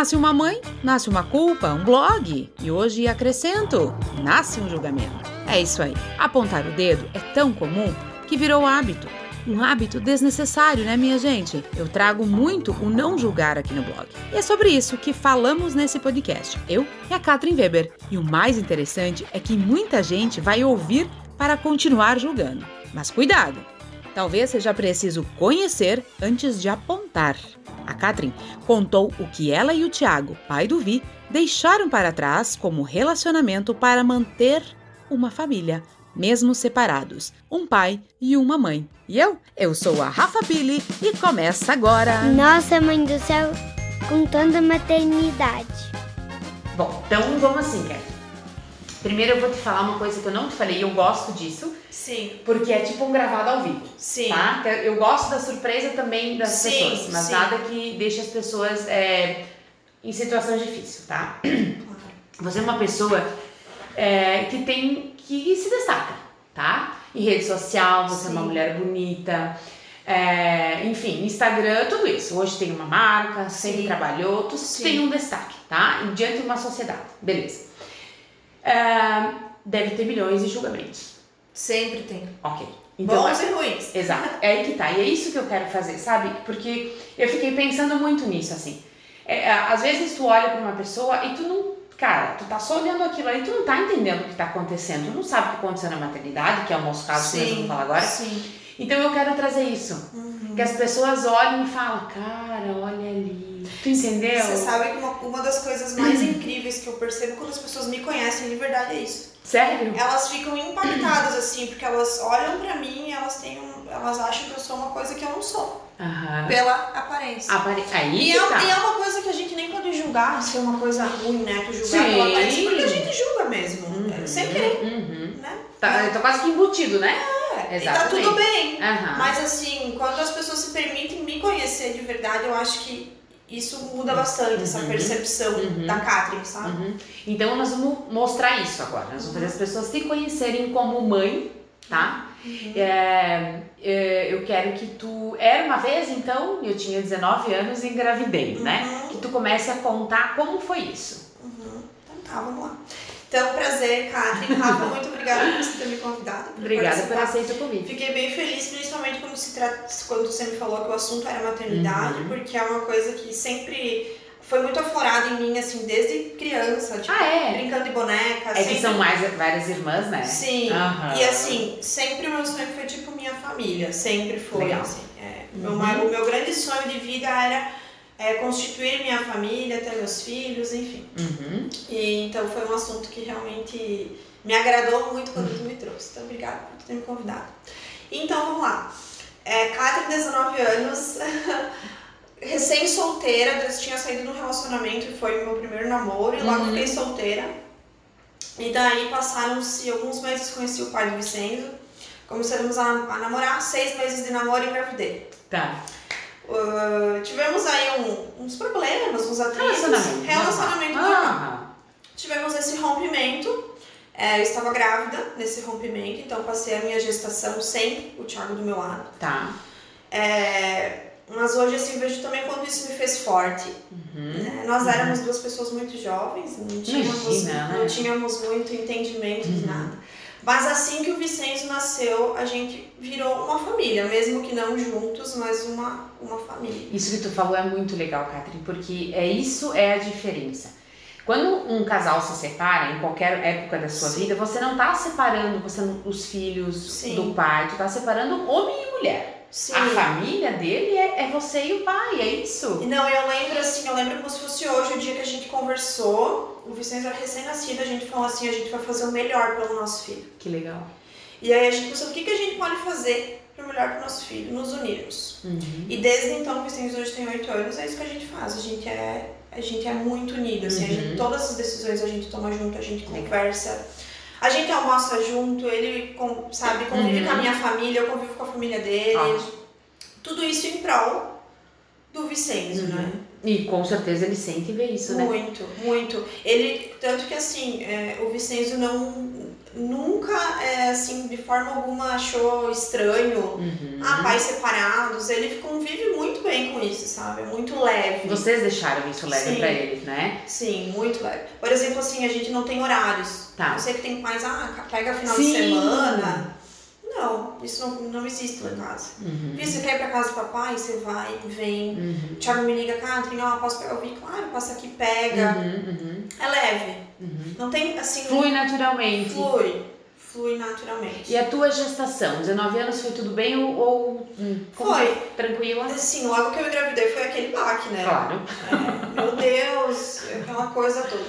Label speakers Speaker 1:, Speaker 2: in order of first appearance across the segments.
Speaker 1: Nasce uma mãe, nasce uma culpa, um blog. E hoje acrescento: nasce um julgamento. É isso aí. Apontar o dedo é tão comum que virou hábito. Um hábito desnecessário, né, minha gente? Eu trago muito o não julgar aqui no blog. E é sobre isso que falamos nesse podcast. Eu e a Katrin Weber. E o mais interessante é que muita gente vai ouvir para continuar julgando. Mas cuidado! Talvez seja preciso conhecer antes de apontar. A Katrin contou o que ela e o Tiago, pai do Vi, deixaram para trás como relacionamento para manter uma família, mesmo separados, um pai e uma mãe. E eu? Eu sou a Rafa Billy e começa agora.
Speaker 2: Nossa, mãe do céu, com tanta maternidade.
Speaker 1: Bom, então vamos assim, Katrin. Primeiro eu vou te falar uma coisa que eu não te falei, eu gosto disso.
Speaker 3: Sim.
Speaker 1: Porque é tipo um gravado ao vivo.
Speaker 3: Sim.
Speaker 1: Tá? Então, Eu gosto da surpresa também das
Speaker 3: Sim,
Speaker 1: pessoas, mas
Speaker 3: sim.
Speaker 1: nada que deixe as pessoas é, em situações difíceis, tá? Você é uma pessoa é, que tem que se destaca, tá? Em rede social, você é uma
Speaker 3: Sim.
Speaker 1: mulher bonita. é, enfim, Instagram, tudo isso. Hoje tem uma marca, sempre
Speaker 3: Sim.
Speaker 1: trabalhou, tu
Speaker 3: Sim.
Speaker 1: tem um destaque, tá? E diante de uma sociedade, beleza. É, deve ter milhões de julgamentos.
Speaker 3: Sempre tem.
Speaker 1: Ok. Então,
Speaker 3: Bons e ruins.
Speaker 1: Exato, é aí que tá. E é isso que eu quero fazer, sabe? Porque eu fiquei pensando muito nisso, assim. É, é, às vezes tu olha pra uma pessoa e tu não. Cara, tu tá só olhando aquilo ali, tu não tá entendendo o que tá acontecendo. Tu não sabe o que aconteceu na maternidade, que é o nosso caso que nós vamos falar agora.
Speaker 3: Sim.
Speaker 1: Então eu quero trazer isso.
Speaker 3: Uhum.
Speaker 1: Que as pessoas olhem e falam, cara, olha ali. Tu entendeu?
Speaker 3: Você sabe que uma, uma das coisas mais incríveis que eu percebo quando as pessoas me conhecem de verdade é isso.
Speaker 1: Sério?
Speaker 3: Elas ficam impactadas assim, porque elas olham pra mim e elas têm um, elas acham que eu sou uma coisa que eu não sou,
Speaker 1: Aham.
Speaker 3: pela aparência.
Speaker 1: Apare... Aí
Speaker 3: E é,
Speaker 1: tá.
Speaker 3: e é uma coisa que a gente nem pode julgar se é uma coisa ruim, né? Tu julgar
Speaker 1: Sim.
Speaker 3: pela aparência, porque a gente julga mesmo,
Speaker 1: Uhum,
Speaker 3: sem querer,
Speaker 1: Uhum.
Speaker 3: né?
Speaker 1: Tá, eu tô quase que embutido, né?
Speaker 3: É, e tá
Speaker 1: Exatamente.
Speaker 3: tudo bem.
Speaker 1: Aham.
Speaker 3: Mas assim, quando as pessoas se permitem me conhecer de verdade, eu acho que isso muda bastante, essa
Speaker 1: Uhum.
Speaker 3: percepção
Speaker 1: Uhum.
Speaker 3: da Catherine, sabe?
Speaker 1: Uhum. Então nós vamos mostrar isso agora. Nós vamos fazer as pessoas se conhecerem como mãe, tá?
Speaker 3: Uhum.
Speaker 1: É, é, eu quero que tu. Era uma vez, então, eu tinha 19 anos e engravidei, né?
Speaker 3: Uhum.
Speaker 1: Que tu comece a contar como foi isso.
Speaker 3: Uhum. Então tá, vamos lá. Então, prazer, Catherine. Rafa, muito obrigada por você ter me convidado. por
Speaker 1: Obrigada por aceitar o convite.
Speaker 3: Fiquei bem feliz, principalmente quando, se tra... quando você me falou que o assunto era maternidade,
Speaker 1: Uhum.
Speaker 3: porque é uma coisa que sempre foi muito aflorada em mim, assim, desde criança, tipo,
Speaker 1: Ah, é?
Speaker 3: brincando de boneca.
Speaker 1: É que
Speaker 3: sempre-
Speaker 1: são mais, várias irmãs, né?
Speaker 3: Sim,
Speaker 1: Aham.
Speaker 3: e assim, sempre o meu sonho foi tipo minha família, sempre foi.
Speaker 1: Legal.
Speaker 3: Assim, é,
Speaker 1: Uhum.
Speaker 3: meu, o meu grande sonho de vida era é, constituir minha família, ter meus filhos, enfim.
Speaker 1: Uhum.
Speaker 3: E, então foi um assunto que realmente me agradou muito quando tu me trouxe. Então, obrigada por ter me convidado. Então, vamos lá. É, Catherine, 19 anos, recém-solteira, tinha saído de um relacionamento e foi meu primeiro namoro, e logo
Speaker 1: Uhum.
Speaker 3: fiquei solteira. E daí passaram-se alguns meses, conheci o pai do Vicenzo, começamos a, a namorar, seis meses de namoro e engravidei.
Speaker 1: Tá.
Speaker 3: Uh, tivemos aí um- uns problemas, uns atritos.
Speaker 1: Relacionamento.
Speaker 3: Relacionamento.
Speaker 1: Aham.
Speaker 3: Tivemos esse rompimento. É, eu estava grávida nesse rompimento, então passei a minha gestação sem o Thiago do meu lado.
Speaker 1: Tá.
Speaker 3: É, mas hoje assim vejo também quanto isso me fez forte.
Speaker 1: Uhum.
Speaker 3: né? Nós éramos duas pessoas muito jovens, não tínhamos,
Speaker 1: Imagina, né?
Speaker 3: não tínhamos muito entendimento de
Speaker 1: Uhum.
Speaker 3: nada. Mas assim que o Vicenzo nasceu, a gente virou uma família, mesmo que não juntos, mas uma, uma família.
Speaker 1: Isso que tu falou é muito legal, Catherine, porque é isso é a diferença. Quando um casal se separa, em qualquer época da sua
Speaker 3: Sim.
Speaker 1: vida, você não tá separando você os filhos
Speaker 3: Sim.
Speaker 1: do pai, tu tá separando homem e mulher.
Speaker 3: Sim.
Speaker 1: A família dele é, é você e o pai, é isso.
Speaker 3: Não, eu lembro assim, eu lembro como se fosse hoje o dia que a gente conversou. O Vicente era recém-nascido, a gente falou assim, a gente vai fazer o melhor pelo nosso filho.
Speaker 1: Que legal.
Speaker 3: E aí a gente pensou, o que, que a gente pode fazer pro melhor pro nosso filho? Nos unirmos.
Speaker 1: Uhum.
Speaker 3: E desde então, o Vicente hoje tem 8 anos, é isso que a gente faz. A gente é, a gente é muito unido, assim,
Speaker 1: Uhum.
Speaker 3: gente, todas as decisões a gente toma junto, a gente
Speaker 1: Legal.
Speaker 3: conversa. A gente almoça junto, ele, sabe, convive
Speaker 1: Uhum.
Speaker 3: com a minha família, eu convivo com a família dele.
Speaker 1: Ótimo.
Speaker 3: Tudo isso em prol do Vicenzo,
Speaker 1: Uhum.
Speaker 3: né?
Speaker 1: E com certeza ele sente ver isso, né?
Speaker 3: Muito, muito. Ele, tanto que assim, é, o Vicenzo não. Nunca, é, assim, de forma alguma achou estranho.
Speaker 1: Uhum.
Speaker 3: Ah, pais separados, ele convive muito bem com isso, sabe? É muito leve.
Speaker 1: Vocês deixaram isso leve
Speaker 3: Sim.
Speaker 1: pra ele, né?
Speaker 3: Sim, muito leve. Por exemplo, assim, a gente não tem horários.
Speaker 1: Tá.
Speaker 3: Eu sei que tem pais, ah, pega final
Speaker 1: Sim.
Speaker 3: de semana. Não, isso não, não existe lá em casa.
Speaker 1: Uhum.
Speaker 3: Fih, Você quer ir pra casa do papai? Você vai, vem.
Speaker 1: Uhum.
Speaker 3: O Thiago me liga, Catherine, ó, posso pegar o Vi? Claro, passa aqui, pega.
Speaker 1: Uhum, uhum,
Speaker 3: É leve.
Speaker 1: Uhum.
Speaker 3: Não tem, assim...
Speaker 1: Flui naturalmente.
Speaker 3: Flui. Flui naturalmente.
Speaker 1: E a tua gestação, 19 anos, foi tudo bem ou, ou hum, como
Speaker 3: Foi.
Speaker 1: tranquila?
Speaker 3: Assim, logo que eu engravidei foi aquele baque, né?
Speaker 1: Claro.
Speaker 3: É, meu Deus, aquela coisa toda.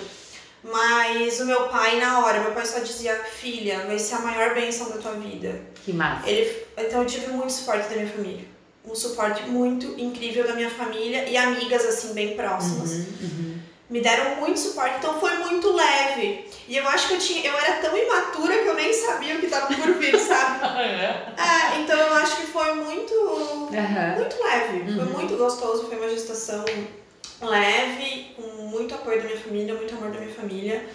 Speaker 3: Mas o meu pai, na hora, meu pai só dizia, filha, vai ser a maior bênção da tua vida.
Speaker 1: Que massa.
Speaker 3: Ele, então eu tive muito suporte da minha família. Um suporte muito incrível da minha família e amigas, assim, bem próximas.
Speaker 1: Uhum, uhum.
Speaker 3: Me deram muito suporte, então foi muito leve. E eu acho que eu tinha, eu era tão imatura que eu nem sabia o que estava por vir, sabe? É, então eu acho que foi muito
Speaker 1: Aham.
Speaker 3: muito leve. Foi
Speaker 1: Uhum.
Speaker 3: muito gostoso, foi uma gestação leve, com muito apoio da minha família, muito amor da minha família.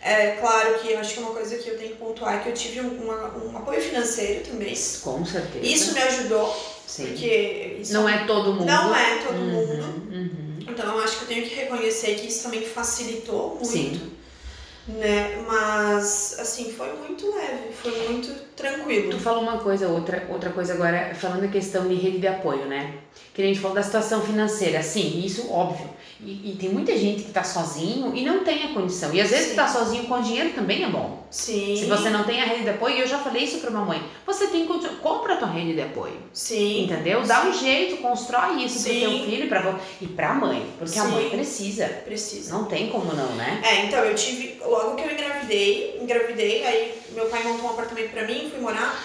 Speaker 3: É claro que eu acho que uma coisa que eu tenho que pontuar é que eu tive um, uma- um apoio financeiro também.
Speaker 1: Com certeza.
Speaker 3: Isso me ajudou,
Speaker 1: Sim.
Speaker 3: porque isso
Speaker 1: Não é todo mundo.
Speaker 3: não é todo
Speaker 1: Uhum,
Speaker 3: mundo. Então acho que eu tenho que reconhecer que isso também facilitou muito.
Speaker 1: Sim.
Speaker 3: Né? Mas assim, foi muito leve, foi muito tranquilo.
Speaker 1: Tu falou uma coisa, outra, outra coisa agora, falando a questão de rede de apoio, né? Que a gente falou da situação financeira, sim, isso óbvio. E, e tem muita gente que tá sozinho e não tem a condição. E às vezes
Speaker 3: Sim.
Speaker 1: tá sozinho com dinheiro também é bom.
Speaker 3: Sim.
Speaker 1: Se você não tem a rede de apoio, eu já falei isso pra mamãe. Você tem que compra a tua rede de apoio.
Speaker 3: Sim.
Speaker 1: Entendeu? Dá um jeito, constrói isso
Speaker 3: Sim.
Speaker 1: pro teu filho e pra, vo- e pra mãe. Porque a
Speaker 3: Sim.
Speaker 1: mãe precisa.
Speaker 3: Precisa.
Speaker 1: Não tem como não, né?
Speaker 3: É, então eu tive, logo que eu engravidei, engravidei, aí meu pai montou um apartamento pra mim, fui morar.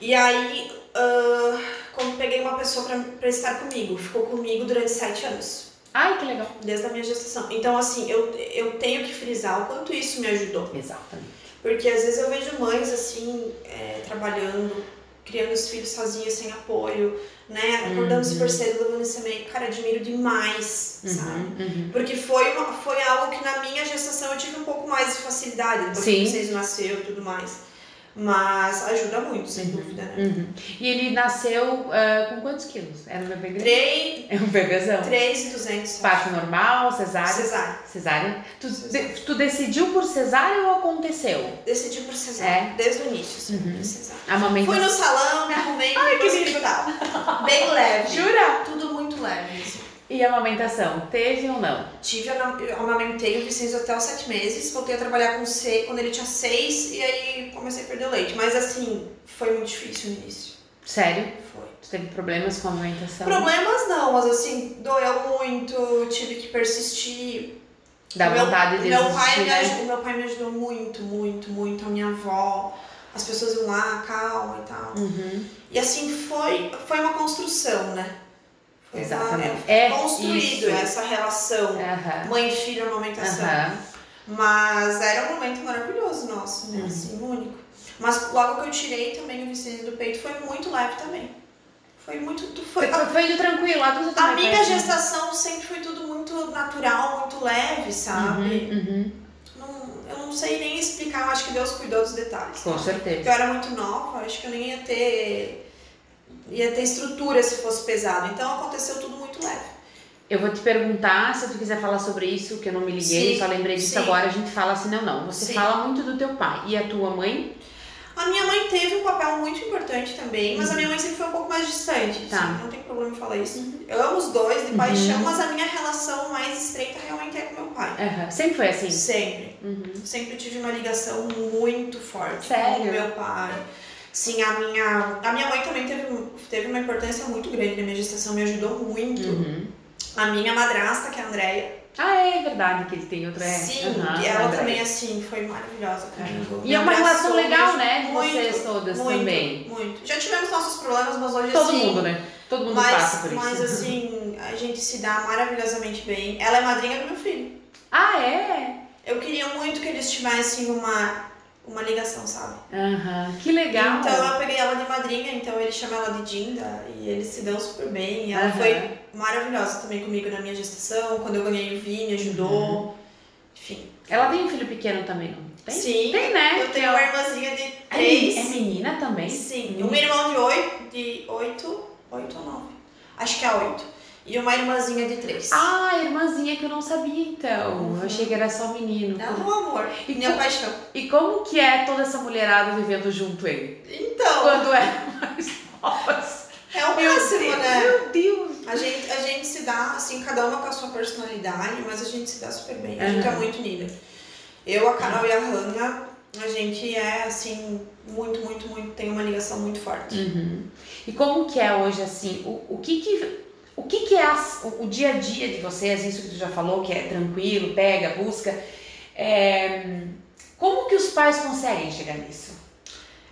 Speaker 3: E aí, ah, quando peguei uma pessoa pra, pra estar comigo, ficou comigo durante sete anos,
Speaker 1: Ai, que legal.
Speaker 3: desde a minha gestação. Então, assim, eu, eu tenho que frisar o quanto isso me ajudou.
Speaker 1: Exatamente.
Speaker 3: Porque às vezes eu vejo mães, assim, é, trabalhando, criando os filhos sozinhas, sem apoio, né? Acordando
Speaker 1: Uhum.
Speaker 3: super cedo, levando esse meio. Cara, admiro demais, sabe?
Speaker 1: Uhum, uhum.
Speaker 3: Porque foi, uma, foi algo que na minha gestação eu tive um pouco mais de facilidade, depois
Speaker 1: Sim.
Speaker 3: que vocês nasceu e tudo mais. Mas ajuda muito, sem dúvida, né?
Speaker 1: Uhum. E ele nasceu ah, com quantos quilos? Era um bebê grande?
Speaker 3: 3,
Speaker 1: É um bebezão.
Speaker 3: 3,200
Speaker 1: Parto normal, cesárea?
Speaker 3: cesárea.
Speaker 1: Cesárea. Tu,
Speaker 3: Cesárea.
Speaker 1: de- tu decidiu por cesárea ou aconteceu?
Speaker 3: Decidi por cesárea, desde o início, assim,
Speaker 1: Uhum.
Speaker 3: cesárea.
Speaker 1: Amamentação.
Speaker 3: Fui no salão, me arrumei, fui pro hospital. Bem leve.
Speaker 1: Jura?
Speaker 3: Tudo muito leve, assim.
Speaker 1: E a amamentação? Teve ou não?
Speaker 3: Tive, eu amamentei o Vicente até os sete meses, voltei a trabalhar com C quando ele tinha seis e aí comecei a perder leite. Mas assim, foi muito difícil no início.
Speaker 1: Sério?
Speaker 3: Foi.
Speaker 1: Tu teve problemas com a amamentação?
Speaker 3: Problemas não, mas assim, doeu muito, tive que persistir.
Speaker 1: Dá
Speaker 3: meu,
Speaker 1: vontade de
Speaker 3: meu
Speaker 1: desistir,
Speaker 3: pai me
Speaker 1: né?
Speaker 3: ajudou, Meu pai me ajudou muito, muito, muito, a minha avó. As pessoas iam lá, calma e tal.
Speaker 1: Uhum.
Speaker 3: E assim, foi, foi uma construção, né?
Speaker 1: Exatamente.
Speaker 3: é,
Speaker 1: É
Speaker 3: construído
Speaker 1: isso.
Speaker 3: essa relação
Speaker 1: Aham.
Speaker 3: mãe e filho, amamentação.
Speaker 1: Aham.
Speaker 3: Mas era um momento maravilhoso nosso, né?
Speaker 1: Uhum.
Speaker 3: Assim, único. Mas logo que eu tirei também o Vicente do peito foi muito leve também. Foi muito. Foi,
Speaker 1: Foi, foi indo tranquilo, a
Speaker 3: a minha
Speaker 1: assim?
Speaker 3: gestação sempre foi tudo muito natural, muito leve, sabe?
Speaker 1: Uhum, uhum.
Speaker 3: Não, eu não sei nem explicar, eu acho que Deus cuidou dos detalhes.
Speaker 1: Com certeza.
Speaker 3: Eu era muito nova, acho que eu nem ia ter. Ia ter estrutura se fosse pesado. Então aconteceu tudo muito leve.
Speaker 1: Eu vou te perguntar se tu quiser falar sobre isso, que eu não me liguei,
Speaker 3: Sim,
Speaker 1: só lembrei disso
Speaker 3: sim.
Speaker 1: agora, a gente fala assim, não, não. Você
Speaker 3: Sim.
Speaker 1: fala muito do teu pai. E a tua mãe?
Speaker 3: A minha mãe teve um papel muito importante também, mas a minha mãe sempre foi um pouco mais distante.
Speaker 1: Tá.
Speaker 3: assim, não tem problema em falar isso. Eu amo os dois de
Speaker 1: Uhum.
Speaker 3: paixão, mas a minha relação mais estreita realmente é com meu pai.
Speaker 1: Sempre foi assim?
Speaker 3: Sempre.
Speaker 1: Uhum.
Speaker 3: Sempre tive uma ligação muito forte
Speaker 1: Sério?
Speaker 3: com o meu pai. Sim, a minha, a minha mãe também teve, teve uma importância muito grande na minha gestação, me ajudou muito.
Speaker 1: Uhum.
Speaker 3: A minha madrasta, que é a Andrea,
Speaker 1: Ah, é verdade que ele tem outra. é.
Speaker 3: sim, e ela
Speaker 1: André.
Speaker 3: também, assim, foi maravilhosa comigo.
Speaker 1: E
Speaker 3: Me
Speaker 1: é uma relação legal, né, de
Speaker 3: muito,
Speaker 1: vocês todas
Speaker 3: muito,
Speaker 1: também.
Speaker 3: Muito. Já tivemos nossos problemas, mas hoje
Speaker 1: Todo
Speaker 3: assim.
Speaker 1: mundo, né? Todo mundo
Speaker 3: Mas,
Speaker 1: passa por isso.
Speaker 3: mas assim, a gente se dá maravilhosamente bem. Ela é madrinha do meu filho.
Speaker 1: Ah, é?
Speaker 3: Eu queria muito que eles tivessem uma, uma ligação, sabe?
Speaker 1: Aham. Que legal.
Speaker 3: Então eu peguei ela de madrinha, então ele chama ela de Dinda e eles se dão super bem. E ela
Speaker 1: Aham.
Speaker 3: foi maravilhosa também comigo na minha gestação. Quando eu ganhei o Vini, ajudou.
Speaker 1: Uhum.
Speaker 3: Enfim.
Speaker 1: Ela tem um filho pequeno também, não? Tem?
Speaker 3: Sim.
Speaker 1: Tem, né?
Speaker 3: Eu tenho uma irmãzinha de
Speaker 1: É
Speaker 3: três.
Speaker 1: É menina também?
Speaker 3: Sim,
Speaker 1: Menina.
Speaker 3: um irmão de oito, de oito, oito ou nove. Acho que é oito. E uma irmãzinha de três.
Speaker 1: Ah, irmãzinha que eu não sabia então. Eu achei que era só menino.
Speaker 3: É um amor.
Speaker 1: E
Speaker 3: minha
Speaker 1: co-
Speaker 3: paixão.
Speaker 1: E como que é toda essa mulherada vivendo junto aí?
Speaker 3: Então,
Speaker 1: Quando é mais novas.
Speaker 3: é o
Speaker 1: Meu
Speaker 3: máximo,
Speaker 1: Deus,
Speaker 3: né?
Speaker 1: Meu Deus.
Speaker 3: A gente, a gente se dá, assim, cada uma com a sua personalidade, mas a gente se dá super bem. A gente é muito unida. Eu, a Carol e a Hannah, a gente é, assim, muito, muito, muito, tem uma ligação muito forte.
Speaker 1: Uhum. E como que é hoje assim? O, o que que o que que é as- o, o dia a dia de vocês? Isso que tu já falou que é tranquilo, pega, busca. É, como que os pais conseguem chegar nisso?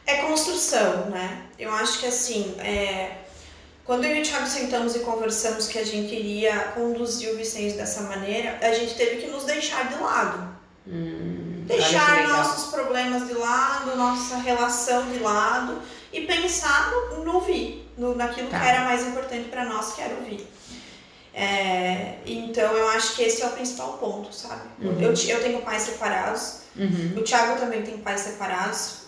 Speaker 3: É construção, né? Eu acho que assim, é, quando eu e o Thiago sentamos e conversamos que a gente iria conduzir o Vicente dessa maneira, a gente teve que nos deixar de lado.
Speaker 1: Hum,
Speaker 3: Deixar nossos problemas de lado, nossa relação de lado e pensar no, no ouvir, no, naquilo
Speaker 1: Tá.
Speaker 3: que era mais importante para nós, que era ouvir. É, então eu acho que esse é o principal ponto, sabe?
Speaker 1: Uhum.
Speaker 3: Eu, eu tenho pais separados,
Speaker 1: Uhum.
Speaker 3: o Thiago também tem pais separados.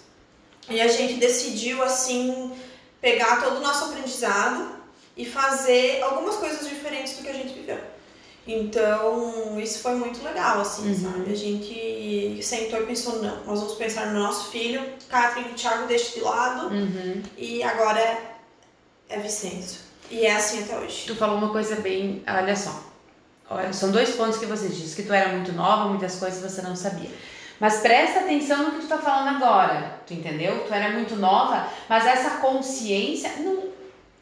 Speaker 3: E a gente decidiu, assim, pegar todo o nosso aprendizado e fazer algumas coisas diferentes do que a gente viveu. Então, isso foi muito legal, assim,
Speaker 1: Uhum.
Speaker 3: sabe? A gente sentou e pensou, não, nós vamos pensar no nosso filho, Catherine e o Thiago deixa de lado
Speaker 1: Uhum.
Speaker 3: e agora é Vicenzo. E é assim até hoje.
Speaker 1: Tu falou uma coisa bem, olha só. Olha, são dois pontos que você disse, que tu era muito nova, muitas coisas você não sabia. Mas presta atenção no que tu tá falando agora, tu entendeu? Tu era muito nova, mas essa consciência, não,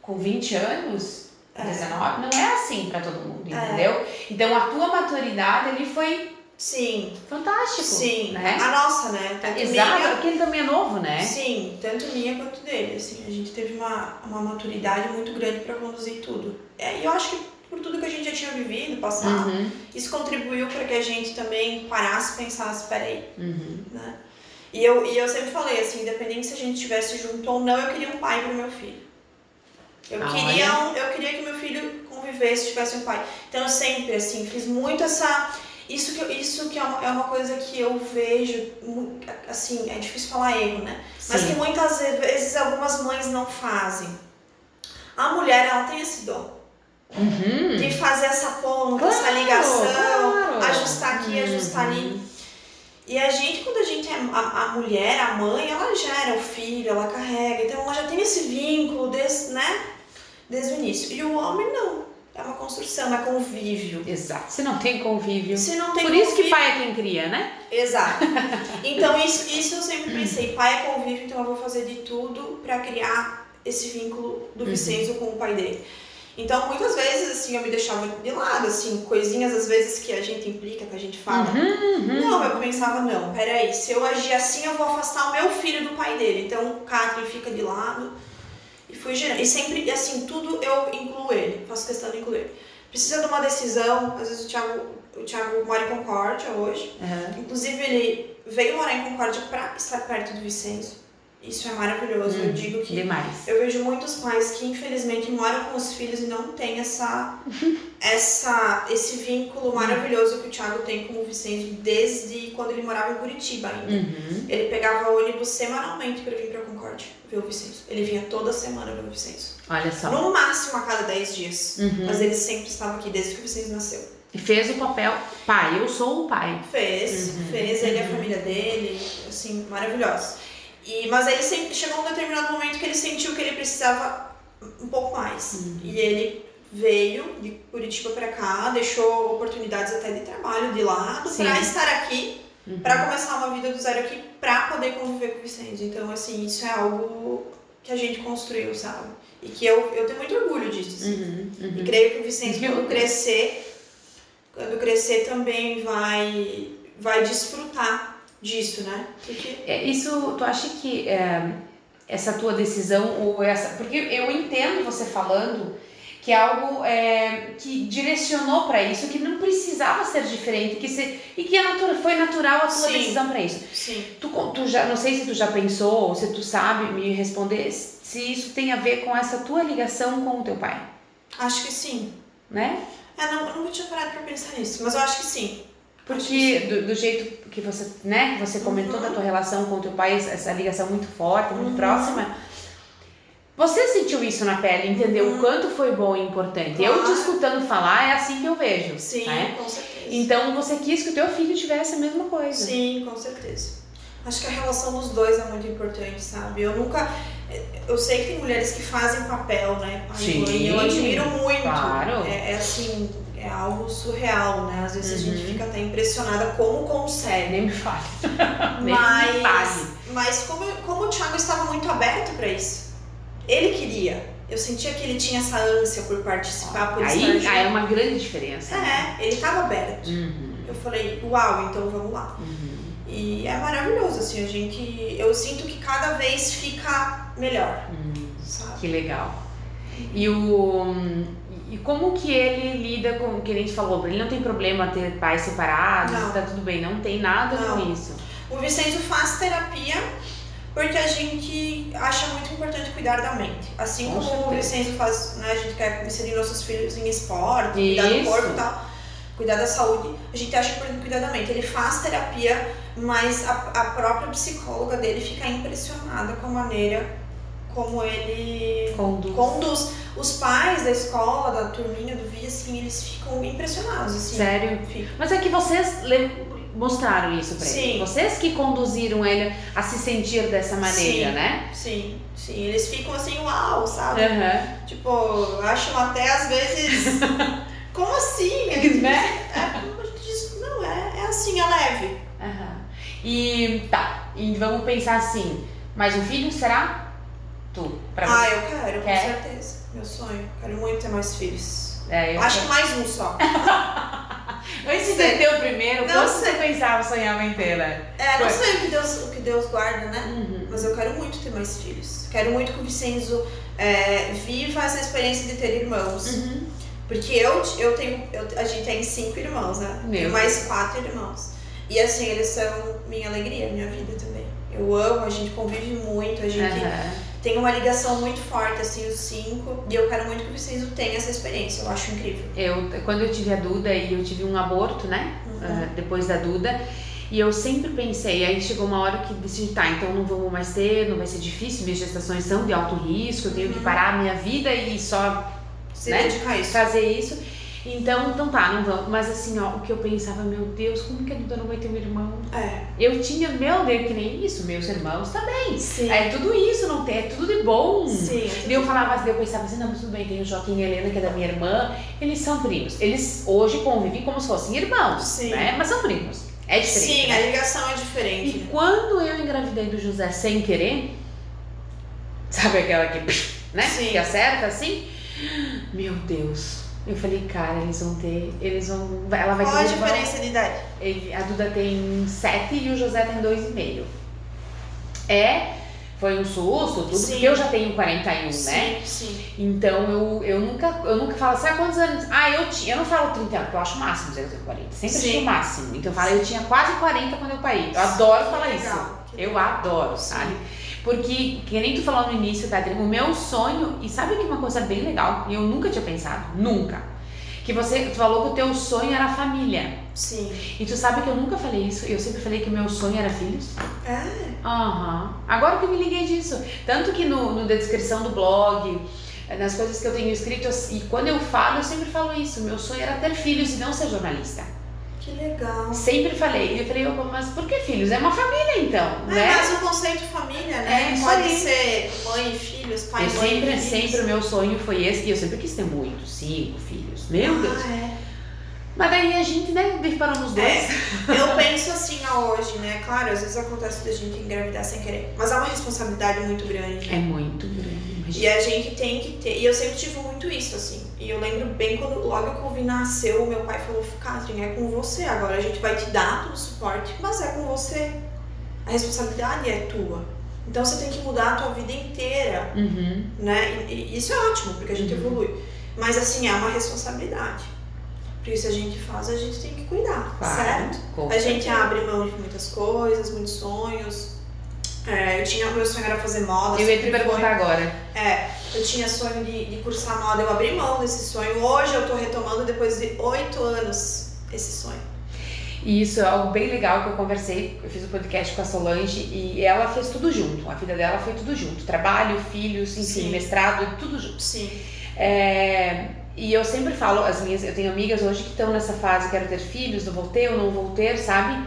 Speaker 1: com 20 anos,
Speaker 3: É.
Speaker 1: 19, não é assim pra todo mundo,
Speaker 3: É.
Speaker 1: entendeu? Então a tua maturidade ali foi
Speaker 3: Sim,
Speaker 1: fantástico,
Speaker 3: sim.
Speaker 1: né?
Speaker 3: A nossa, né? Tanto
Speaker 1: Exato,
Speaker 3: minha-
Speaker 1: porque ele também é novo, né?
Speaker 3: Sim, tanto minha quanto dele. Assim, a gente teve uma, uma maturidade muito grande para conduzir tudo. É, e eu acho que por tudo que a gente já tinha vivido, passado,
Speaker 1: Uhum,
Speaker 3: isso contribuiu para que a gente também parasse e pensasse, peraí,
Speaker 1: uhum.
Speaker 3: né? E eu, e eu sempre falei assim, independente se a gente estivesse junto ou não, eu queria um pai para meu filho. Eu,
Speaker 1: Ah,
Speaker 3: queria um, eu queria que meu filho convivesse, tivesse um pai. Então eu sempre, assim, fiz muito essa... Isso que, eu- isso que é, uma, é uma coisa que eu vejo, assim, é difícil falar erro, né? Mas
Speaker 1: Sim.
Speaker 3: que muitas vezes algumas mães não fazem. A mulher, ela tem esse dom
Speaker 1: Uhum.
Speaker 3: de fazer essa ponta,
Speaker 1: Claro,
Speaker 3: essa ligação,
Speaker 1: claro.
Speaker 3: ajustar aqui, ajustar ali.
Speaker 1: Uhum.
Speaker 3: E a gente, quando a gente é a, a mulher, a mãe, ela gera o filho, ela carrega, então ela já tem esse vínculo desde, né, desde o início. E o homem não. É uma construção, é convívio.
Speaker 1: Exato. Se não tem convívio.
Speaker 3: Se não tem
Speaker 1: Por isso que
Speaker 3: convívio-
Speaker 1: pai é quem cria, né?
Speaker 3: Exato. Então isso, isso eu sempre pensei, pai é convívio, então eu vou fazer de tudo pra criar esse vínculo do
Speaker 1: Uhum.
Speaker 3: Vicenzo com o pai dele. Então muitas vezes assim eu me deixava de lado, assim, coisinhas às vezes que a gente implica, que a gente fala.
Speaker 1: Uhum,
Speaker 3: Não, eu pensava, não, peraí, se eu agir assim eu vou afastar o meu filho do pai dele. Então o Catherine fica de lado e fui gerando. E sempre, e assim, tudo eu incluo ele, faço questão de incluir ele. Precisa de uma decisão, às vezes o Thiago, o Thiago mora em Concórdia hoje.
Speaker 1: Uhum.
Speaker 3: Inclusive, ele veio morar em Concórdia para estar perto do Vicenzo. Isso é maravilhoso. Eu
Speaker 1: Hum,
Speaker 3: digo que
Speaker 1: Demais.
Speaker 3: eu vejo muitos pais que infelizmente moram com os filhos e não têm essa, essa, esse vínculo maravilhoso que o Thiago tem com o Vicenzo desde quando ele morava em Curitiba ainda.
Speaker 1: Uhum.
Speaker 3: Ele pegava ônibus semanalmente para vir para Concórdia ver o Vicenzo. Ele vinha toda semana ver o Vicenzo.
Speaker 1: Olha só.
Speaker 3: No máximo a cada 10 dias.
Speaker 1: Uhum.
Speaker 3: Mas ele sempre estava aqui desde que o Vicenzo nasceu.
Speaker 1: E fez o papel pai. Eu sou o pai.
Speaker 3: Fez,
Speaker 1: Uhum,
Speaker 3: fez ele e a
Speaker 1: uhum.
Speaker 3: família dele, assim, maravilhosos. E, mas ele sempre chegou um determinado momento que ele sentiu que ele precisava um pouco mais.
Speaker 1: Uhum.
Speaker 3: E ele veio de Curitiba para cá, deixou oportunidades até de trabalho de lado para estar aqui,
Speaker 1: Uhum.
Speaker 3: para começar uma vida do zero aqui, para poder conviver com o Vicente. Então, assim, isso é algo que a gente construiu, sabe? E que eu, eu tenho muito orgulho disso. assim.
Speaker 1: Uhum,
Speaker 3: E
Speaker 1: uhum.
Speaker 3: creio que o Vicente,
Speaker 1: Que
Speaker 3: quando crescer, quando crescer também vai, vai desfrutar disso, né? Porque
Speaker 1: É, Isso, tu acha que é, essa tua decisão ou essa. Porque eu entendo você falando que é algo é, que direcionou para isso, que não precisava ser diferente, que se, e que é natura, foi natural a tua
Speaker 3: Sim.
Speaker 1: decisão para isso.
Speaker 3: sim.
Speaker 1: Tu, tu já, não sei se tu já pensou, ou se tu sabe me responder, se isso tem a ver com essa tua ligação com o teu pai,
Speaker 3: Acho que sim.
Speaker 1: né?
Speaker 3: É, não, eu nunca tinha parado pra pensar nisso, mas eu acho que sim.
Speaker 1: Porque do, do, jeito que você, né, que você comentou uhum. da tua relação com o teu pai, essa ligação muito forte, muito uhum. próxima, você sentiu isso na pele, entendeu uhum. o quanto foi bom e importante. Claro. Eu te escutando falar, é assim que eu vejo.
Speaker 3: Sim,
Speaker 1: né?
Speaker 3: com certeza.
Speaker 1: Então você quis que o teu filho tivesse a mesma coisa.
Speaker 3: Sim, com certeza. Acho que a relação dos dois é muito importante, sabe? Eu nunca. Eu sei que tem mulheres que fazem papel, né? Pai Sim, mãe, eu admiro muito.
Speaker 1: Claro.
Speaker 3: É, é, assim, é algo surreal, né? Às vezes uhum. a gente uhum. fica até impressionada como consegue.
Speaker 1: Nem me fale.
Speaker 3: mas, me fale. mas como, como o Thiago estava muito aberto para isso. Ele queria. Eu sentia que ele tinha essa ânsia por participar, por
Speaker 1: aí,
Speaker 3: estar.
Speaker 1: Aí é uma grande diferença.
Speaker 3: É,
Speaker 1: né?
Speaker 3: ele estava aberto.
Speaker 1: Uhum.
Speaker 3: Eu falei, uau, então vamos lá.
Speaker 1: Uhum.
Speaker 3: E é maravilhoso, assim, a gente. Eu sinto que cada vez fica melhor.
Speaker 1: Hum,
Speaker 3: sabe?
Speaker 1: Que legal. E o. E como que ele lida com o que a gente falou? Ele não tem problema ter pais separados, não. tá tudo bem, não tem nada não. com isso.
Speaker 3: O Vicenzo faz terapia porque a gente acha muito importante cuidar da mente. Assim com como o Vicenzo faz, né, a gente quer inserir nossos filhos em esporte, cuidar do corpo e tal, cuidar da saúde, a gente acha importante cuidar da mente. Ele faz terapia mas a, a própria psicóloga dele fica impressionada com a maneira como ele
Speaker 1: conduz.
Speaker 3: conduz. Os pais da escola, da turminha do VIA, assim, eles ficam impressionados. Assim,
Speaker 1: Sério? Mas é que vocês mostraram isso pra sim. ele. Vocês que conduziram ele a se sentir dessa maneira,
Speaker 3: sim,
Speaker 1: né?
Speaker 3: Sim, sim. Eles ficam assim, uau, sabe?
Speaker 1: Uhum.
Speaker 3: Tipo, acham até às vezes. como assim?
Speaker 1: né?
Speaker 3: É, não, é, é assim, é leve.
Speaker 1: Uhum. E tá, e vamos pensar assim, mais um filho será tu?
Speaker 3: Pra ah, você. eu quero, Quer? com certeza. Meu sonho. Quero muito ter mais filhos.
Speaker 1: É, eu
Speaker 3: Acho quero. que mais um só.
Speaker 1: Antes de ter o primeiro, não quanto sei. você pensava sonhar inteira?
Speaker 3: É, não sei o que Deus, o que Deus guarda, né?
Speaker 1: Uhum.
Speaker 3: Mas eu quero muito ter mais filhos. Quero muito que o Vicenzo é, viva essa experiência de ter irmãos.
Speaker 1: Uhum.
Speaker 3: Porque eu, eu tenho. Eu, a gente tem cinco irmãos, né?
Speaker 1: Meu
Speaker 3: mais quatro irmãos. E assim, eles são minha alegria, minha vida também. Eu amo, a gente convive muito, a gente
Speaker 1: uhum.
Speaker 3: Tem uma ligação muito forte, assim, os cinco. E eu quero muito que vocês tenham essa experiência, eu acho incrível.
Speaker 1: Eu, quando eu tive a Duda e eu tive um aborto, né? Uhum. Uh, depois da Duda. E eu sempre pensei, aí chegou uma hora que decidi, tá, então não vamos mais ter, não vai ser difícil, minhas gestações são de alto risco, eu tenho uhum. que parar a minha vida e só
Speaker 3: Se
Speaker 1: né, fazer isso. Então, então tá, não vamos. Mas assim, ó, o que eu pensava, meu Deus, como que a Duda não vai ter um irmão?
Speaker 3: É.
Speaker 1: Eu tinha, meu Deus, que nem isso, meus irmãos também.
Speaker 3: Sim.
Speaker 1: É tudo isso, não tem, é tudo de bom.
Speaker 3: Sim.
Speaker 1: E eu falava, mas eu pensava assim, não, mas tudo bem, tem o Joaquim e a Helena, que é da minha irmã, eles são primos. Eles hoje convivem como se fossem irmãos,
Speaker 3: Sim.
Speaker 1: né? Mas são primos. É diferente.
Speaker 3: Sim,
Speaker 1: né?
Speaker 3: a ligação é diferente.
Speaker 1: E quando eu engravidei do José sem querer, sabe aquela que, né?
Speaker 3: Sim.
Speaker 1: Que acerta assim? Meu Deus eu falei, cara, eles vão ter. Eles vão. Ela vai
Speaker 3: Qual a diferença de idade?
Speaker 1: Ele, a Duda tem 7 e o José tem 2,5. É. Foi um susto, tudo,
Speaker 3: sim.
Speaker 1: porque eu já tenho 41,
Speaker 3: sim,
Speaker 1: né?
Speaker 3: Sim.
Speaker 1: Então eu, eu nunca eu nunca falo ah, quantos anos? Ah, eu tinha. Eu não falo 30 anos, porque eu acho o máximo dizer que eu tenho 40. Sempre achei o máximo. Então eu falo, eu tinha quase 40 quando eu parei. Eu adoro falar
Speaker 3: legal.
Speaker 1: isso. Eu adoro, sabe? Porque, que nem tu falou no início, Tati, o meu sonho, e sabe que uma coisa bem legal, e eu nunca tinha pensado, nunca. Que você tu falou que o teu sonho era família.
Speaker 3: Sim.
Speaker 1: E tu sabe que eu nunca falei isso, eu sempre falei que o meu sonho era filhos.
Speaker 3: É.
Speaker 1: Aham. Uhum. Agora que eu me liguei disso. Tanto que no, no descrição do blog, nas coisas que eu tenho escrito, e quando eu falo, eu sempre falo isso. Meu sonho era ter filhos e não ser jornalista.
Speaker 3: Que legal.
Speaker 1: Sempre falei. Eu falei, mas por que filhos? É uma família então,
Speaker 3: é,
Speaker 1: né?
Speaker 3: Mas o conceito família, né?
Speaker 1: É,
Speaker 3: Pode ser mãe e filhos, pai
Speaker 1: eu
Speaker 3: e mãe
Speaker 1: sempre,
Speaker 3: e filhos.
Speaker 1: sempre o meu sonho foi esse. E eu sempre quis ter muitos, cinco filhos. Meu
Speaker 3: ah,
Speaker 1: Deus.
Speaker 3: É.
Speaker 1: Mas daí a gente, né, nos dois.
Speaker 3: É, eu penso assim ó, hoje, né? Claro, às vezes acontece da gente engravidar sem querer. Mas há uma responsabilidade muito grande.
Speaker 1: É muito grande.
Speaker 3: E a gente tem que ter. E eu sempre tive muito isso, assim. E eu lembro bem quando logo que o Vi nasceu, meu pai falou, Catherine, é com você. Agora a gente vai te dar todo o suporte, mas é com você. A responsabilidade é tua. Então você tem que mudar a tua vida inteira.
Speaker 1: Uhum.
Speaker 3: Né? E, e isso é ótimo, porque a gente
Speaker 1: Uhum.
Speaker 3: evolui. Mas assim, é uma responsabilidade. Porque se a gente faz, a gente tem que cuidar,
Speaker 1: Claro,
Speaker 3: certo? A gente abre mão de muitas coisas, muitos sonhos. É, eu tinha, meu sonho era fazer moda.
Speaker 1: Eu ia te perguntar agora.
Speaker 3: É, eu tinha sonho de, de cursar moda, eu abri mão desse sonho. Hoje eu tô retomando depois de oito anos esse sonho.
Speaker 1: E isso é algo bem legal que eu conversei, eu fiz um podcast com a Solange e ela fez tudo junto, a vida dela foi tudo junto, trabalho, filhos, enfim,
Speaker 3: Sim.
Speaker 1: mestrado, tudo junto.
Speaker 3: Sim.
Speaker 1: É, e eu sempre falo, as minhas, eu tenho amigas hoje que estão nessa fase, quero ter filhos, não vou ter ou não vou ter, sabe?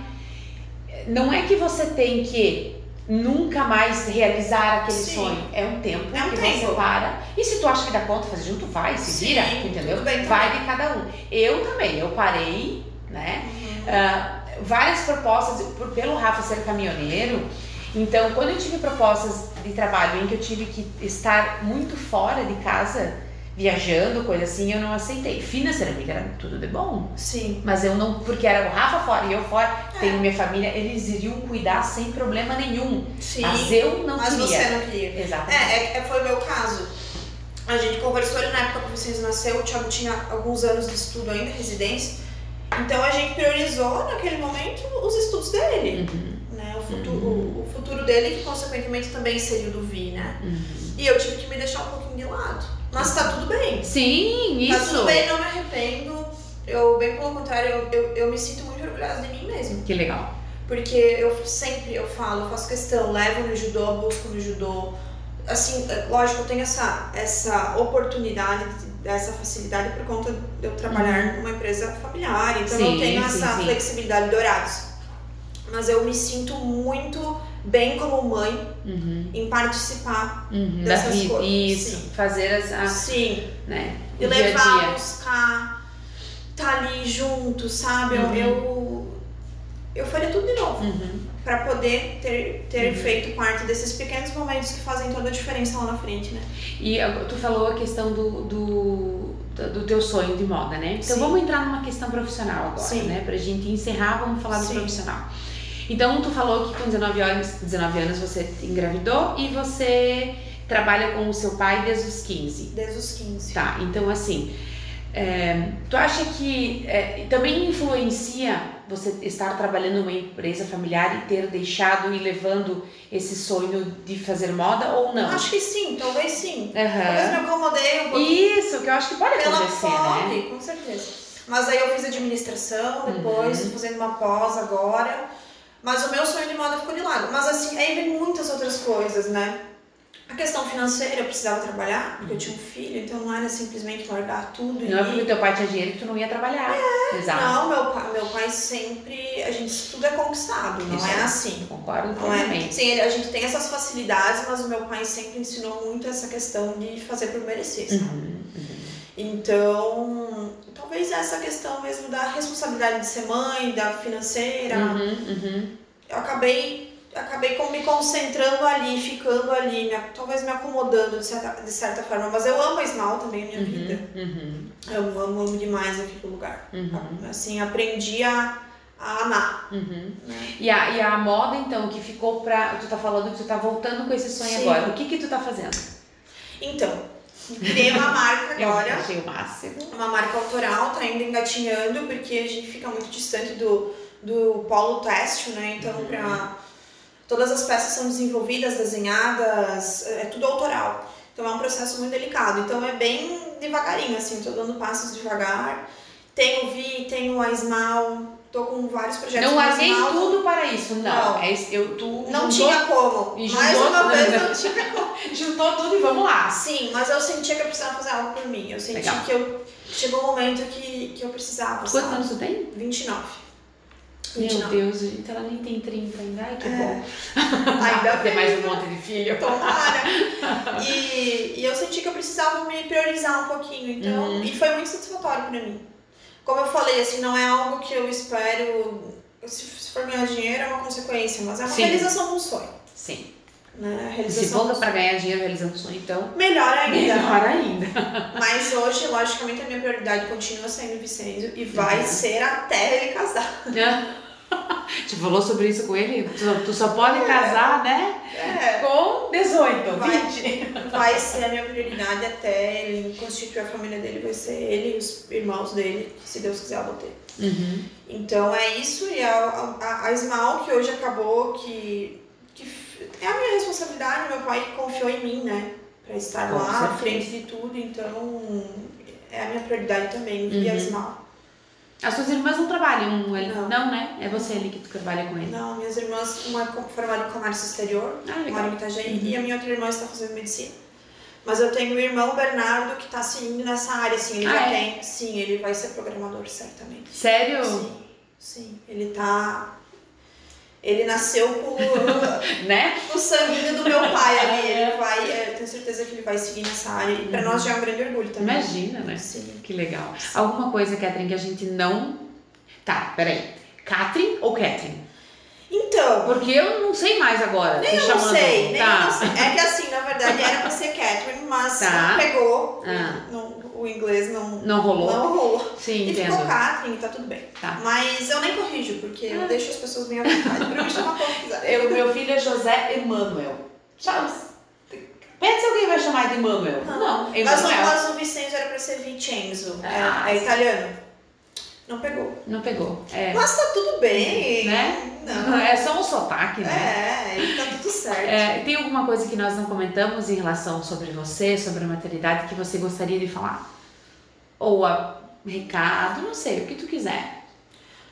Speaker 1: Não é que você tem que nunca mais realizar aquele
Speaker 3: Sim.
Speaker 1: sonho. É um tempo
Speaker 3: É um
Speaker 1: que
Speaker 3: tempo.
Speaker 1: você para. E se tu acha que dá conta, faz junto, vai, se
Speaker 3: Sim,
Speaker 1: vira, entendeu?
Speaker 3: tudo bem
Speaker 1: vai
Speaker 3: também.
Speaker 1: de cada um. Eu também, eu parei, né?
Speaker 3: Uhum.
Speaker 1: Ah, várias propostas por, pelo Rafa ser caminhoneiro. Então, quando eu tive propostas de trabalho em que eu tive que estar muito fora de casa, viajando, coisa assim, eu não aceitei. Financeiramente era tudo de bom,
Speaker 3: Sim.
Speaker 1: mas eu não, porque era o Rafa fora e eu fora,
Speaker 3: É.
Speaker 1: tenho minha família, eles iriam cuidar sem problema nenhum.
Speaker 3: Sim.
Speaker 1: Mas eu não
Speaker 3: Mas
Speaker 1: queria.
Speaker 3: você não queria.
Speaker 1: Exatamente.
Speaker 3: É, é, é, foi o meu caso. A gente conversou ali na época que Vicente nasceu, o Thiago tinha alguns anos de estudo ainda, residência. Então a gente priorizou naquele momento os estudos dele.
Speaker 1: Uhum,
Speaker 3: Né? O, futuro, o, o futuro dele, que consequentemente também seria o do Vi, né?
Speaker 1: uhum.
Speaker 3: E eu tive que me deixar um pouquinho de lado. Mas tá tudo bem.
Speaker 1: Sim,
Speaker 3: Tá
Speaker 1: isso.
Speaker 3: tudo bem, não me arrependo. Eu, bem pelo contrário, eu, eu, eu me sinto muito orgulhosa de mim mesma.
Speaker 1: Que legal.
Speaker 3: Porque eu sempre, eu falo, eu faço questão, levo no judô, busco no judô. Assim, é, lógico, eu tenho essa, essa oportunidade, essa facilidade por conta de eu trabalhar numa empresa familiar. Então
Speaker 1: Sim,
Speaker 3: eu tenho
Speaker 1: sim,
Speaker 3: essa
Speaker 1: sim.
Speaker 3: flexibilidade de horários. Mas eu me sinto muito bem como mãe
Speaker 1: Uhum,
Speaker 3: em participar.
Speaker 1: uhum.
Speaker 3: Dessas
Speaker 1: vida.
Speaker 3: coisas,
Speaker 1: Isso.
Speaker 3: sim.
Speaker 1: Fazer as, as
Speaker 3: Sim,
Speaker 1: né?
Speaker 3: e
Speaker 1: o dia a
Speaker 3: levar,
Speaker 1: dia.
Speaker 3: buscar, tá ali junto, sabe? Eu-
Speaker 1: Uhum.
Speaker 3: Eu, eu faria tudo de novo.
Speaker 1: Uhum.
Speaker 3: Pra poder ter, ter
Speaker 1: Uhum.
Speaker 3: feito parte desses pequenos momentos que fazem toda a diferença lá na frente, né?
Speaker 1: E tu falou a questão do, do, do teu sonho de moda, né? Então
Speaker 3: Sim.
Speaker 1: vamos entrar numa questão profissional agora,
Speaker 3: Sim.
Speaker 1: né? Pra gente encerrar, vamos falar do
Speaker 3: Sim.
Speaker 1: Então tu falou que com 19 anos, 19 anos você engravidou e você trabalha com o seu pai desde os 15.
Speaker 3: Desde os 15.
Speaker 1: Tá, então assim, é, tu acha que é, também influencia você estar trabalhando numa empresa familiar e ter deixado e levando esse sonho de fazer moda ou não?
Speaker 3: Acho que sim, talvez sim. Talvez
Speaker 1: Aham.
Speaker 3: me acomodei um pouquinho
Speaker 1: Isso, que eu acho que pode
Speaker 3: pela
Speaker 1: acontecer, né?
Speaker 3: pole, com certeza. Mas aí eu fiz administração, depois
Speaker 1: Uhum.
Speaker 3: fazendo uma pós agora. Mas o meu sonho de moda ficou de lado. Mas assim, aí vem muitas outras coisas, né? A questão financeira, eu precisava trabalhar, porque eu tinha um filho, então não era simplesmente largar tudo e
Speaker 1: Não é porque teu pai tinha dinheiro que tu não ia trabalhar. Exato.
Speaker 3: Não, meu pai, meu pai sempre. A gente tudo é conquistado, não
Speaker 1: Isso
Speaker 3: é
Speaker 1: é.
Speaker 3: assim.
Speaker 1: Concordo
Speaker 3: é?
Speaker 1: plenamente.
Speaker 3: Sim, ele- a gente tem essas facilidades, mas o meu pai sempre ensinou muito essa questão de fazer por merecer. sabe?
Speaker 1: Uhum, uhum.
Speaker 3: Então, talvez essa questão mesmo da responsabilidade de ser mãe, da financeira,
Speaker 1: Uhum, uhum.
Speaker 3: eu acabei acabei com- me concentrando ali, ficando ali, me- talvez me acomodando de certa, de certa forma. Mas eu amo a Small também, a minha vida.
Speaker 1: Uhum, uhum,
Speaker 3: Eu amo, amo demais aquele lugar.
Speaker 1: uhum,
Speaker 3: Assim, aprendi a, a amar.
Speaker 1: uhum.
Speaker 3: Né?
Speaker 1: E a, e a moda, então, que ficou pra. Tu tá falando que tu tá voltando com esse sonho
Speaker 3: Sim.
Speaker 1: agora. O que que tu tá fazendo?
Speaker 3: Então, criei uma marca
Speaker 1: Eu
Speaker 3: agora.
Speaker 1: achei o máximo.
Speaker 3: uma marca autoral, tá ainda engatinhando, porque a gente fica muito distante do, do polo têxtil, né? Então,
Speaker 1: Uhum.
Speaker 3: pra, todas as peças são desenvolvidas, desenhadas, é tudo autoral. Então, é um processo muito delicado. Então, é bem devagarinho, assim, tô dando passos devagar. Tenho o Vi, tenho a Small, tô com vários projetos
Speaker 1: Não larguei tudo para isso, não.
Speaker 3: Não.
Speaker 1: É, eu, tu
Speaker 3: Não
Speaker 1: juntou,
Speaker 3: tinha como. Mais
Speaker 1: juntou
Speaker 3: uma vez,
Speaker 1: né?
Speaker 3: não tinha como.
Speaker 1: juntou tudo e vamos lá.
Speaker 3: Sim, mas eu sentia que eu precisava fazer algo por mim. Eu senti
Speaker 1: Legal.
Speaker 3: que eu chegou um momento que, que eu precisava.
Speaker 1: Quantos
Speaker 3: sabe?
Speaker 1: anos tu tem?
Speaker 3: 29.
Speaker 1: Meu
Speaker 3: 29.
Speaker 1: Deus, gente, ela nem tem 30 ainda. Ai, que
Speaker 3: É.
Speaker 1: bom.
Speaker 3: Ainda
Speaker 1: Ter
Speaker 3: bem.
Speaker 1: mais um monte de filho.
Speaker 3: Tomara! E, e eu senti que eu precisava me priorizar um pouquinho, então.
Speaker 1: Uhum.
Speaker 3: E foi muito satisfatório pra mim. Como eu falei, assim, não é algo que eu espero. Se, for ganhar dinheiro, é uma consequência, mas é uma
Speaker 1: Sim.
Speaker 3: realização de um sonho.
Speaker 1: Sim.
Speaker 3: Né?
Speaker 1: Se
Speaker 3: um
Speaker 1: para ganhar dinheiro realizando sonho, então,
Speaker 3: Melhor ainda.
Speaker 1: melhor ainda.
Speaker 3: Mas hoje, logicamente, a minha prioridade continua sendo o Vicente e vai
Speaker 1: Uhum.
Speaker 3: ser até ele casar.
Speaker 1: Te falou sobre isso com ele? Tu, tu só pode casar, né?
Speaker 3: É.
Speaker 1: Com 18,
Speaker 3: Vai.
Speaker 1: 20.
Speaker 3: Vai ser a minha prioridade até ele constituir a família dele, vai ser ele e os irmãos dele, se Deus quiser eu vou ter.
Speaker 1: Uhum.
Speaker 3: Então é isso, e a, a, a Small que hoje acabou, que, que é a minha responsabilidade, meu pai confiou em mim, né? Pra estar
Speaker 1: Com
Speaker 3: lá à frente de tudo, então é a minha prioridade também, via
Speaker 1: Uhum.
Speaker 3: Small.
Speaker 1: As suas irmãs não trabalham? Ele...
Speaker 3: Não.
Speaker 1: não, né? É você ali que trabalha com ele.
Speaker 3: Não, minhas irmãs, uma é formada em comércio exterior,
Speaker 1: Ah,
Speaker 3: mora em Itajaí, e a minha outra irmã está fazendo medicina. Mas eu tenho o irmão Bernardo que está seguindo nessa área, assim, ele
Speaker 1: Ah,
Speaker 3: já
Speaker 1: é?
Speaker 3: tem. Sim, ele vai ser programador, certamente.
Speaker 1: Sério?
Speaker 3: Sim, sim. Ele tá. Ele nasceu com,
Speaker 1: Né?
Speaker 3: com o sanguinho do meu pai ali. Ele vai, é, eu tenho certeza que ele vai seguir nessa área. E pra nós já é um grande orgulho também.
Speaker 1: Imagina, né?
Speaker 3: Sim.
Speaker 1: Que legal. Alguma coisa, Catherine, que a gente não. Tá, peraí. Catherine ou Catherine?
Speaker 3: Então,
Speaker 1: Porque eu não sei mais agora.
Speaker 3: nem eu não sei, nem
Speaker 1: tá.
Speaker 3: eu não sei. É que assim, na verdade, era pra ser Catherine, mas
Speaker 1: Tá.
Speaker 3: não pegou.
Speaker 1: Ah.
Speaker 3: Não- o inglês não,
Speaker 1: Não rolou?
Speaker 3: não rolou.
Speaker 1: Sim,
Speaker 3: E
Speaker 1: entendo.
Speaker 3: ficou Catherine, tá tudo bem.
Speaker 1: Tá.
Speaker 3: Mas eu nem corrijo, porque
Speaker 1: Ah.
Speaker 3: eu deixo as pessoas bem à vontade pra me chamar como quiser.
Speaker 1: Eu, meu filho é José Emanuel. Sabe? Pensa se alguém vai chamar de Emanuel. Não,
Speaker 3: Mas, o-
Speaker 1: Emanuel.
Speaker 3: mas o Vincenzo era pra ser Vincenzo. É-
Speaker 1: Ah.
Speaker 3: é, italiano. Não pegou.
Speaker 1: Não pegou. É.
Speaker 3: Mas tá tudo bem.
Speaker 1: Né?
Speaker 3: Não.
Speaker 1: É só um sotaque, né?
Speaker 3: É, tá tudo certo.
Speaker 1: É, tem alguma coisa que nós não comentamos em relação sobre você, sobre a maternidade, que você gostaria de falar? Ou a recado, não sei, o que tu quiser.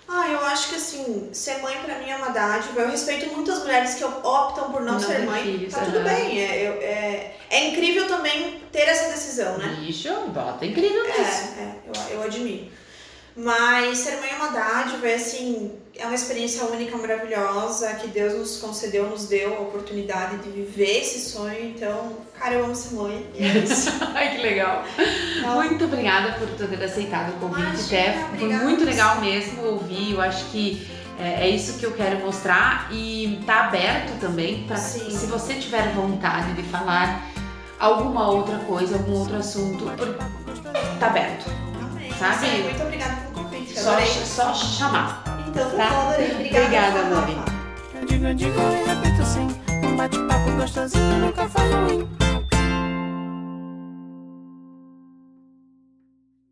Speaker 3: Ah, eu acho que assim, ser mãe pra mim é uma dádiva. Eu respeito muitas mulheres que optam por não,
Speaker 1: Não
Speaker 3: ser mãe.
Speaker 1: filhos,
Speaker 3: tá tudo
Speaker 1: aham.
Speaker 3: bem. É, eu- é, é incrível também ter essa decisão, né?
Speaker 1: Bicho, bota incrível
Speaker 3: É,
Speaker 1: nisso.
Speaker 3: é, eu, eu admiro. Mas ser mãe é uma dádiva, é assim, é uma experiência única, maravilhosa, que Deus nos concedeu, nos deu a oportunidade de viver esse sonho. Então, cara, eu amo ser mãe. E é isso.
Speaker 1: Ai, que legal.
Speaker 3: Então,
Speaker 1: Muito obrigada por ter aceitado o convite, Té. Foi muito legal mesmo ouvir. Eu acho que é, é isso que eu quero mostrar e tá aberto também para se você tiver vontade de falar alguma outra coisa, algum outro assunto, tá aberto. Sabe?
Speaker 3: Sim, Muito obrigada pelo convite.
Speaker 1: Só,
Speaker 3: adorei.
Speaker 1: só chamar.
Speaker 3: Então,
Speaker 1: tá?
Speaker 3: tá bom, adorei. Obrigada.
Speaker 1: Obrigada, mãe.
Speaker 4: Eu digo, eu digo e repito sim. Um bate-papo gostosinho nunca faz ruim.